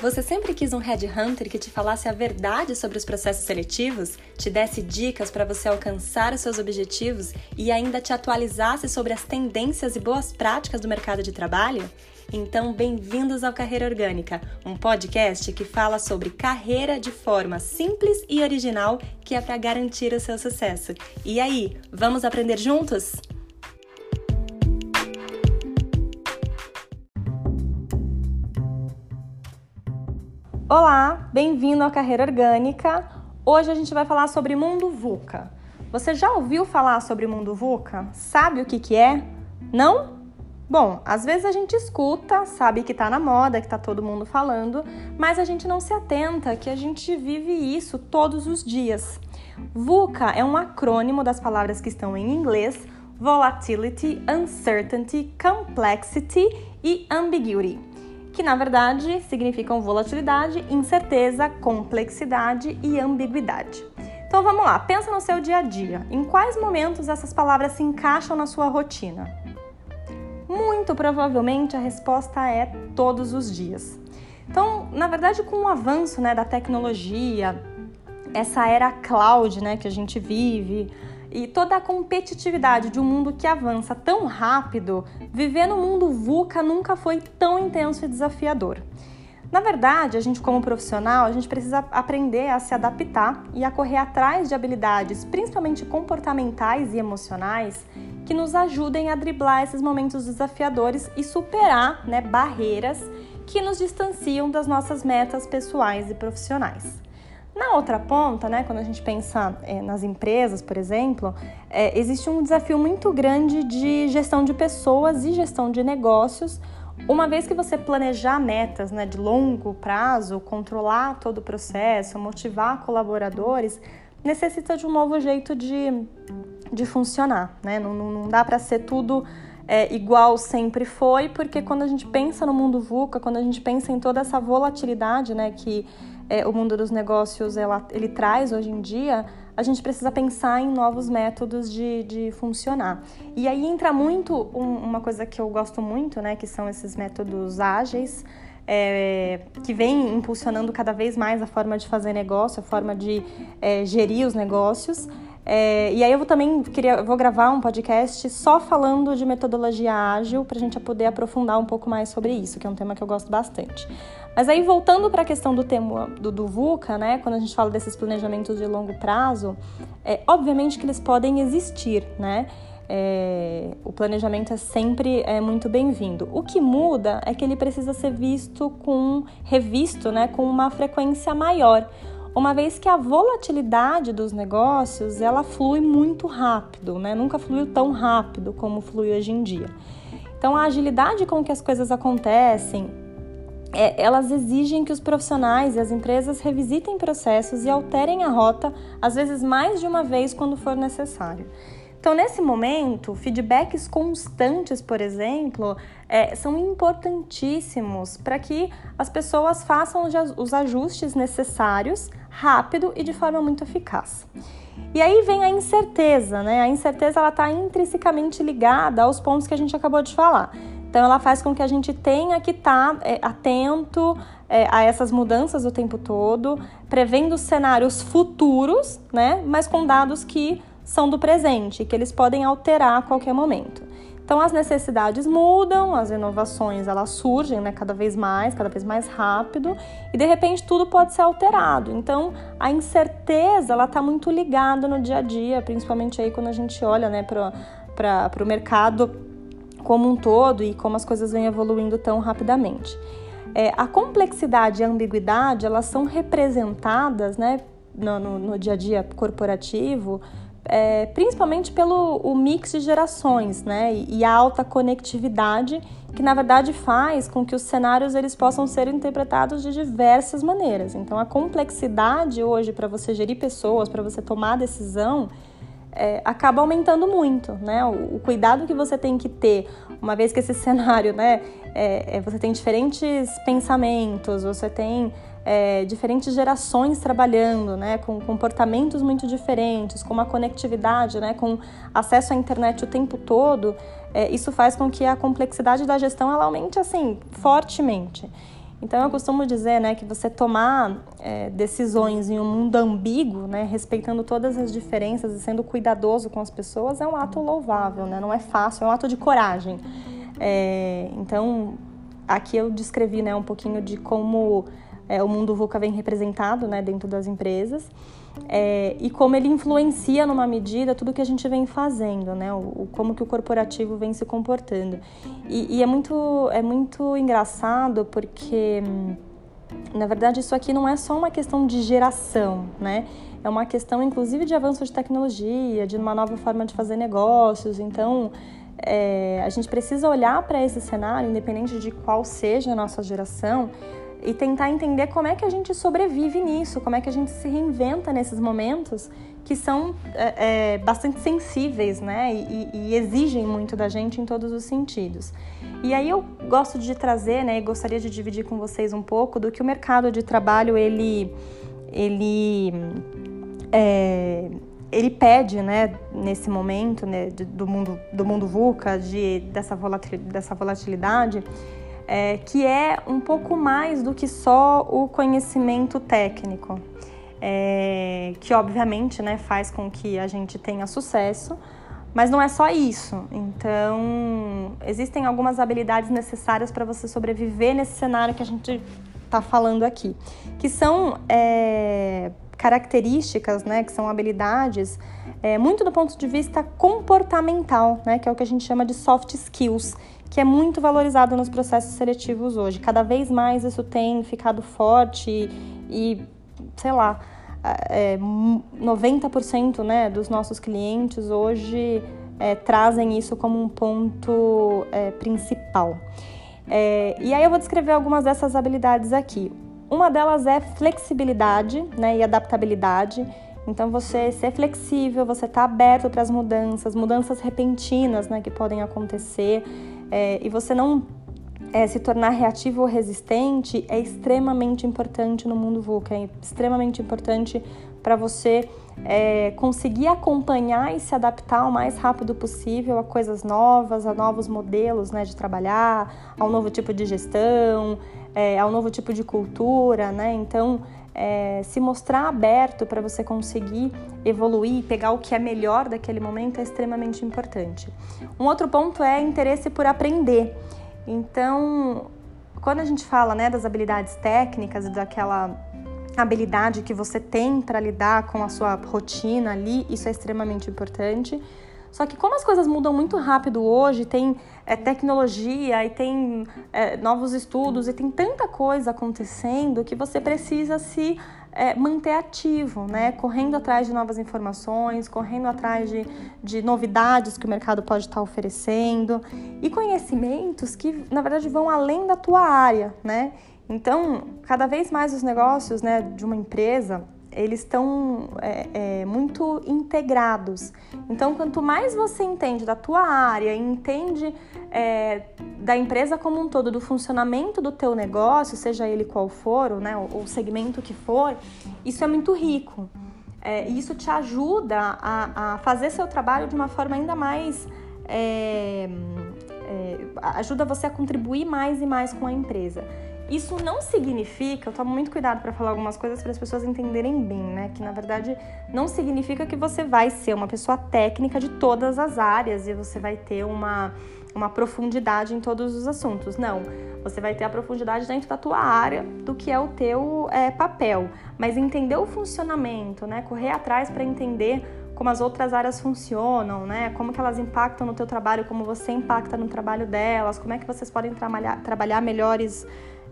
Você sempre quis um headhunter que te falasse a verdade sobre os processos seletivos, te desse dicas para você alcançar os seus objetivos e ainda te atualizasse sobre as tendências e boas práticas do mercado de trabalho? Então, bem-vindos ao Carreira Orgânica, um podcast que fala sobre carreira de forma simples e original que é para garantir o seu sucesso. E aí, vamos aprender juntos? Olá, bem-vindo ao Carreira Orgânica. Hoje a gente vai falar sobre mundo VUCA. Você já ouviu falar sobre mundo VUCA? Sabe o que, que é? Não? Bom, às vezes a gente escuta, sabe que tá na moda, que tá todo mundo falando, mas a gente não se atenta que a gente vive isso todos os dias. VUCA é um acrônimo das palavras que estão em inglês: Volatility, Uncertainty, Complexity e Ambiguity que na verdade significam volatilidade, incerteza, complexidade e ambiguidade. Então vamos lá, pensa no seu dia a dia. Em quais momentos essas palavras se encaixam na sua rotina? Muito provavelmente a resposta é todos os dias. Então, na verdade, com o avanço né, da tecnologia, essa era cloud né, que a gente vive, e toda a competitividade de um mundo que avança tão rápido, viver no mundo VUCA nunca foi tão intenso e desafiador. Na verdade, a gente como profissional, a gente precisa aprender a se adaptar e a correr atrás de habilidades, principalmente comportamentais e emocionais, que nos ajudem a driblar esses momentos desafiadores e superar né, barreiras que nos distanciam das nossas metas pessoais e profissionais. Na outra ponta, né, quando a gente pensa é, nas empresas, por exemplo, é, existe um desafio muito grande de gestão de pessoas e gestão de negócios, uma vez que você planejar metas né, de longo prazo, controlar todo o processo, motivar colaboradores, necessita de um novo jeito de, de funcionar. Né? Não, não dá para ser tudo é, igual sempre foi, porque quando a gente pensa no mundo VUCA, quando a gente pensa em toda essa volatilidade né, que é, o mundo dos negócios ela, ele traz hoje em dia, a gente precisa pensar em novos métodos de, de funcionar. E aí entra muito um, uma coisa que eu gosto muito, né, que são esses métodos ágeis, é, que vem impulsionando cada vez mais a forma de fazer negócio, a forma de é, gerir os negócios. É, e aí eu também queria, vou gravar um podcast só falando de metodologia ágil para a gente poder aprofundar um pouco mais sobre isso, que é um tema que eu gosto bastante. Mas aí voltando para a questão do tema do, do, VUCA, né, quando a gente fala desses planejamentos de longo prazo, é obviamente que eles podem existir, né? É, o planejamento é sempre é, muito bem-vindo. O que muda é que ele precisa ser visto com revisto, né, com uma frequência maior uma vez que a volatilidade dos negócios ela flui muito rápido, né? Nunca fluiu tão rápido como flui hoje em dia. Então a agilidade com que as coisas acontecem, é, elas exigem que os profissionais e as empresas revisitem processos e alterem a rota, às vezes mais de uma vez quando for necessário. Então, nesse momento, feedbacks constantes, por exemplo, é, são importantíssimos para que as pessoas façam os ajustes necessários rápido e de forma muito eficaz. E aí vem a incerteza, né? A incerteza ela está intrinsecamente ligada aos pontos que a gente acabou de falar. Então, ela faz com que a gente tenha que estar tá, é, atento é, a essas mudanças o tempo todo, prevendo cenários futuros, né? Mas com dados que são do presente, que eles podem alterar a qualquer momento. Então as necessidades mudam, as inovações elas surgem né, cada vez mais, cada vez mais rápido, e de repente tudo pode ser alterado. Então a incerteza ela está muito ligada no dia a dia, principalmente aí quando a gente olha né, para o mercado como um todo e como as coisas vêm evoluindo tão rapidamente. É, a complexidade e a ambiguidade elas são representadas né, no, no, no dia a dia corporativo é, principalmente pelo o mix de gerações, né? E a alta conectividade, que na verdade faz com que os cenários eles possam ser interpretados de diversas maneiras. Então, a complexidade hoje para você gerir pessoas, para você tomar decisão, é, acaba aumentando muito, né? O, o, cuidado que você tem que ter, uma vez que esse cenário, né? É, é, você tem diferentes pensamentos, você tem é, diferentes gerações trabalhando, né, com comportamentos muito diferentes, com uma conectividade, né, com acesso à internet o tempo todo, é, isso faz com que a complexidade da gestão ela aumente assim fortemente. Então eu costumo dizer, né, que você tomar é, decisões em um mundo ambíguo, né, respeitando todas as diferenças e sendo cuidadoso com as pessoas, é um ato louvável, né? Não é fácil, é um ato de coragem. É, então aqui eu descrevi, né, um pouquinho de como é, o mundo VUCA vem representado, né, dentro das empresas é, e como ele influencia numa medida tudo que a gente vem fazendo, né? O, o como que o corporativo vem se comportando. E, e, é muito é muito engraçado porque na verdade isso aqui não é só uma questão de geração, né? É uma questão inclusive de avanço de tecnologia, de uma nova forma de fazer negócios. Então é, a gente precisa olhar para esse cenário, independente de qual seja a nossa geração, e tentar entender como é que a gente sobrevive nisso, como é que a gente se reinventa nesses momentos que são é, é, bastante sensíveis, né? E, e, exigem muito da gente em todos os sentidos. E aí eu gosto de trazer, né? E gostaria de dividir com vocês um pouco do que o mercado de trabalho ele ele é, ele pede, né? Nesse momento, né? Do mundo do mundo VUCA, de dessa volatilidade, dessa volatilidade é, que é um pouco mais do que só o conhecimento técnico, é, que obviamente né, faz com que a gente tenha sucesso, mas não é só isso. Então, existem algumas habilidades necessárias para você sobreviver nesse cenário que a gente está falando aqui, que são é, características, né, que são habilidades, é, muito do ponto de vista comportamental, né, que é o que a gente chama de soft skills, que é muito valorizado nos processos seletivos hoje. Cada vez mais isso tem ficado forte e, sei lá, é, 90% né, dos nossos clientes hoje é, trazem isso como um ponto é, principal. É, e aí eu vou descrever algumas dessas habilidades aqui. Uma delas é flexibilidade né, e adaptabilidade. Então, você ser flexível, você estar tá aberto para as mudanças, mudanças repentinas né, que podem acontecer é, e você não é, se tornar reativo ou resistente é extremamente importante no mundo VUCA, é extremamente importante para você é, conseguir acompanhar e se adaptar o mais rápido possível a coisas novas, a novos modelos né, de trabalhar, a um novo tipo de gestão, é, ao novo tipo de cultura, né? Então, é, se mostrar aberto para você conseguir evoluir, pegar o que é melhor daquele momento é extremamente importante. Um outro ponto é interesse por aprender. Então, quando a gente fala né, das habilidades técnicas e daquela habilidade que você tem para lidar com a sua rotina ali, isso é extremamente importante. Só que como as coisas mudam muito rápido hoje, tem é, tecnologia e tem é, novos estudos e tem tanta coisa acontecendo que você precisa se é, manter ativo, né? Correndo atrás de novas informações, correndo atrás de, de novidades que o mercado pode estar oferecendo e conhecimentos que, na verdade, vão além da tua área, né? Então, cada vez mais os negócios né, de uma empresa eles estão é, é, muito integrados. Então, quanto mais você entende da tua área, entende é, da empresa como um todo, do funcionamento do teu negócio, seja ele qual for, né, o, o segmento que for, isso é muito rico. É, e isso te ajuda a, a, fazer seu trabalho de uma forma ainda mais é, é, ajuda você a contribuir mais e mais com a empresa. Isso não significa, eu tomo muito cuidado para falar algumas coisas para as pessoas entenderem bem, né? Que na verdade não significa que você vai ser uma pessoa técnica de todas as áreas e você vai ter uma, uma profundidade em todos os assuntos. Não. Você vai ter a profundidade dentro da tua área, do que é o teu é, papel. Mas entender o funcionamento, né? Correr atrás para entender como as outras áreas funcionam, né? Como que elas impactam no teu trabalho, como você impacta no trabalho delas, como é que vocês podem trabalhar, trabalhar melhores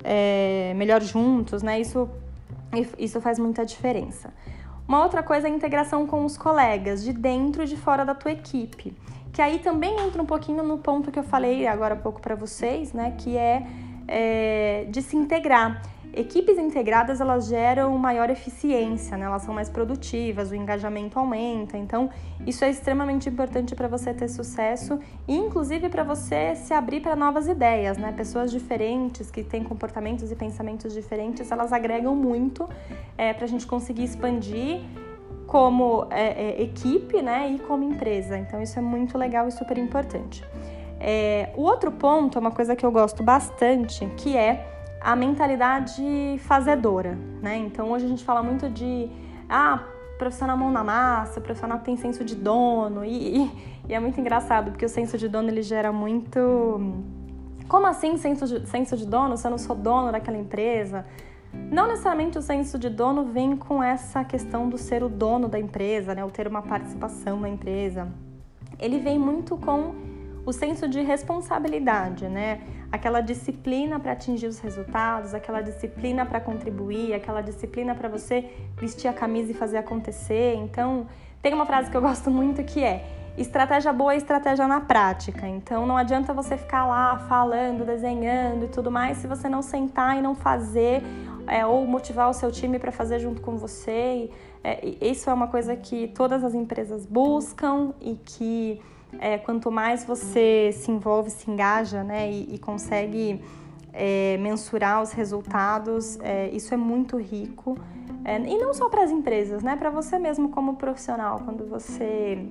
é, melhor juntos, né? Isso, isso faz muita diferença. Uma outra coisa é a integração com os colegas, de dentro e de fora da tua equipe. Que aí também entra um pouquinho no ponto que eu falei agora há pouco para vocês, né? Que é, é de se integrar. Equipes integradas elas geram maior eficiência, né? elas são mais produtivas, o engajamento aumenta. Então, isso é extremamente importante para você ter sucesso e, inclusive, para você se abrir para novas ideias. Né? Pessoas diferentes que têm comportamentos e pensamentos diferentes, elas agregam muito é, para a gente conseguir expandir como é, é, equipe né? e como empresa. Então, isso é muito legal e super importante. É, o outro ponto é uma coisa que eu gosto bastante, que é a mentalidade fazedora, né? Então hoje a gente fala muito de ah, profissional mão na massa, profissional tem senso de dono e, e, e, é muito engraçado porque o senso de dono ele gera muito como assim senso de, senso de dono? Se eu não sou dono daquela empresa? Não necessariamente o senso de dono vem com essa questão do ser o dono da empresa, né? Ou ter uma participação na empresa. Ele vem muito com o senso de responsabilidade, né? Aquela disciplina para atingir os resultados, aquela disciplina para contribuir, aquela disciplina para você vestir a camisa e fazer acontecer. Então, tem uma frase que eu gosto muito que é: estratégia boa é estratégia na prática. Então, não adianta você ficar lá falando, desenhando e tudo mais se você não sentar e não fazer é, ou motivar o seu time para fazer junto com você. É, isso é uma coisa que todas as empresas buscam e que é, quanto mais você se envolve, se engaja né, e, e consegue é, mensurar os resultados, é, isso é muito rico. É, e não só para as empresas, né, para você mesmo como profissional, quando você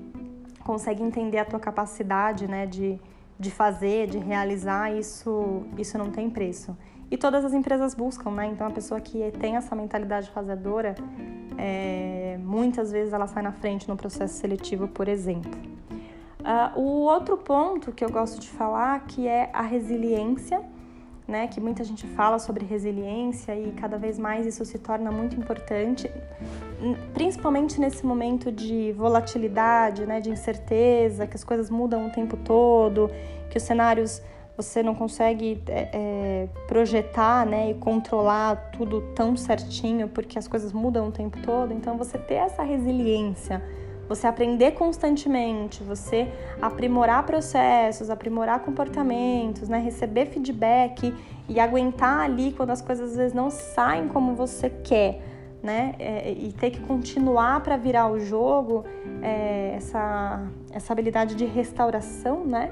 consegue entender a tua capacidade né, de, de fazer, de realizar, isso, isso não tem preço. E todas as empresas buscam, né? Então a pessoa que tem essa mentalidade fazedora, é, muitas vezes ela sai na frente no processo seletivo, por exemplo. Uh, o outro ponto que eu gosto de falar que é a resiliência, né? Que muita gente fala sobre resiliência e cada vez mais isso se torna muito importante, principalmente nesse momento de volatilidade, né? De incerteza, que as coisas mudam o tempo todo, que os cenários você não consegue é, é, projetar né, e controlar tudo tão certinho porque as coisas mudam o tempo todo. Então, você ter essa resiliência você aprender constantemente, você aprimorar processos, aprimorar comportamentos, né? receber feedback e aguentar ali quando as coisas às vezes não saem como você quer. Né? É, e ter que continuar para virar o jogo, é, essa, essa habilidade de restauração, né?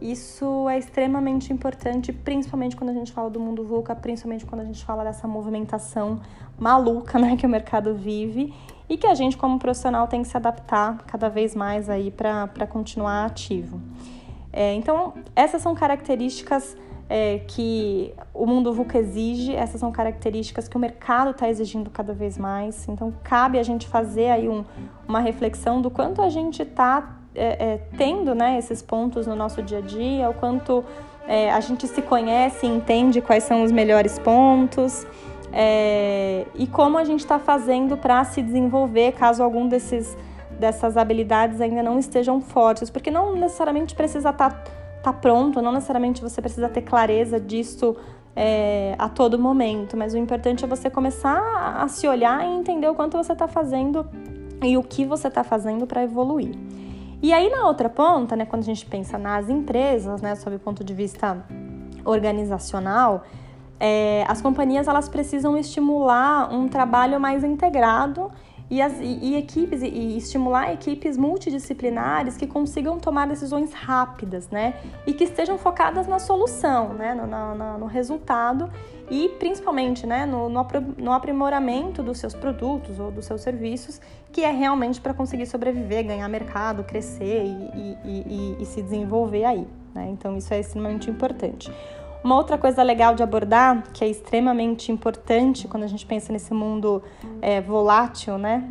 Isso é extremamente importante, principalmente quando a gente fala do mundo VUCA, principalmente quando a gente fala dessa movimentação maluca né, que o mercado vive e que a gente, como profissional, tem que se adaptar cada vez mais aí para continuar ativo. É, então, essas são características é, que o mundo VUCA exige, essas são características que o mercado está exigindo cada vez mais. Então, cabe a gente fazer aí um, uma reflexão do quanto a gente está é, é, tendo né, esses pontos no nosso dia a dia, o quanto é, a gente se conhece e entende quais são os melhores pontos. É, e como a gente está fazendo para se desenvolver caso algum desses, dessas habilidades ainda não estejam fortes, porque não necessariamente precisa estar tá, tá pronto, não necessariamente você precisa ter clareza disso é, a todo momento, mas o importante é você começar a se olhar e entender o quanto você está fazendo e o que você está fazendo para evoluir. E aí na outra ponta, né, quando a gente pensa nas empresas, né, sob o ponto de vista organizacional, é, as companhias elas precisam estimular um trabalho mais integrado e, as, e, e equipes e, estimular equipes multidisciplinares que consigam tomar decisões rápidas, né? E que estejam focadas na solução, né? No, na, no resultado e principalmente, né? No, no, aprimoramento dos seus produtos ou dos seus serviços, que é realmente para conseguir sobreviver, ganhar mercado, crescer e, e se desenvolver aí. Né? Então isso é extremamente importante. Uma outra coisa legal de abordar, que é extremamente importante quando a gente pensa nesse mundo é, volátil, né,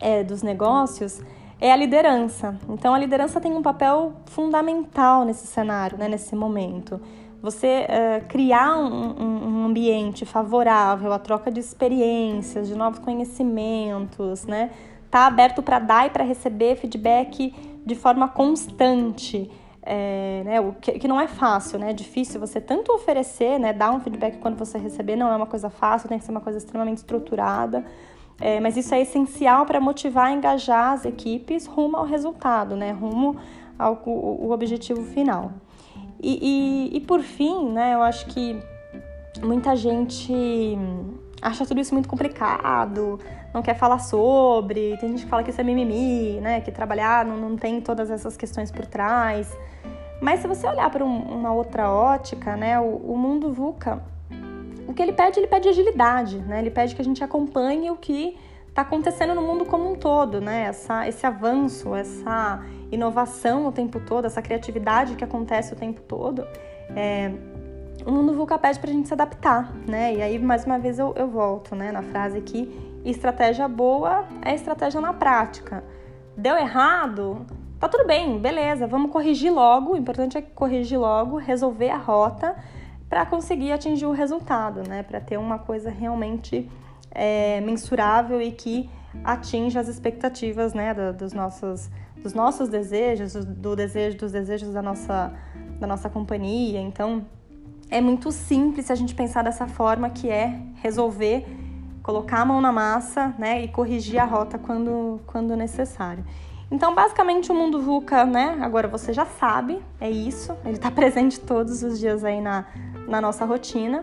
é, dos negócios, é a liderança. Então, a liderança tem um papel fundamental nesse cenário, né, nesse momento. Você é, criar um, um, ambiente favorável à troca de experiências, de novos conhecimentos, né? Tá aberto para dar e para receber feedback de forma constante é, né, o que, que, não é fácil, né? É difícil você tanto oferecer, né, dar um feedback quando você receber, não é uma coisa fácil, tem que ser uma coisa extremamente estruturada. É, mas isso é essencial para motivar e engajar as equipes rumo ao resultado, né? Rumo ao o, o objetivo final. E, e, e, por fim, né, eu acho que muita gente acha tudo isso muito complicado, não quer falar sobre, tem gente que fala que isso é mimimi, né? Que trabalhar não, não tem todas essas questões por trás. Mas se você olhar para um, uma outra ótica, né, o, o, mundo VUCA, o que ele pede, ele pede agilidade, né? Ele pede que a gente acompanhe o que está acontecendo no mundo como um todo, né? Essa, esse avanço, essa inovação o tempo todo, essa criatividade que acontece o tempo todo. É, o mundo VUCA pede para a gente se adaptar, né? E aí, mais uma vez, eu, eu volto né, na frase aqui: estratégia boa é estratégia na prática. Deu errado? Tá tudo bem, beleza, vamos corrigir logo. O importante é corrigir logo, resolver a rota para conseguir atingir o resultado, né? Para ter uma coisa realmente é, mensurável e que atinja as expectativas, né? dos nossos, dos nossos desejos, do desejo, dos desejos da nossa, da nossa companhia. Então, é muito simples a gente pensar dessa forma, que é resolver, colocar a mão na massa, né, e corrigir a rota quando, quando necessário. Então, basicamente, o mundo VUCA, né, agora você já sabe, é isso, ele está presente todos os dias aí na, na nossa rotina.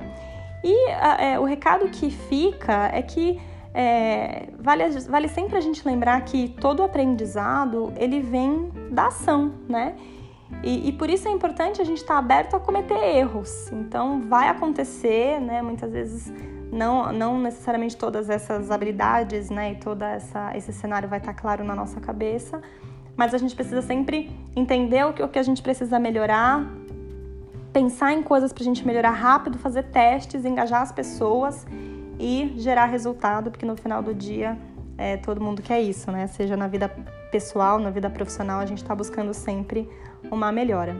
E é, o recado que fica é que é, vale, vale sempre a gente lembrar que todo aprendizado, ele vem da ação, né? E, e, por isso é importante a gente estar tá aberto a cometer erros. Então, vai acontecer, né? Muitas vezes, não, não necessariamente todas essas habilidades, né? E todo esse cenário vai estar claro na nossa cabeça. Mas a gente precisa sempre entender o que, o que a gente precisa melhorar, pensar em coisas para a gente melhorar rápido, fazer testes, engajar as pessoas e gerar resultado, porque no final do dia é, todo mundo quer isso, né? Seja na vida pessoal, na vida profissional, a gente está buscando sempre uma melhora.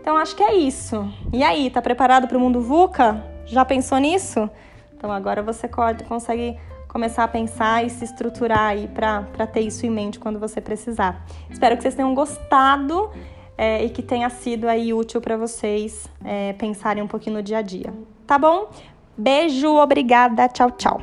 Então acho que é isso. E aí, tá preparado para o mundo VUCA? Já pensou nisso? Então agora você consegue começar a pensar e se estruturar aí para ter isso em mente quando você precisar. Espero que vocês tenham gostado é, e que tenha sido aí útil para vocês é, pensarem um pouquinho no dia a dia. Tá bom? Beijo, obrigada, tchau, tchau.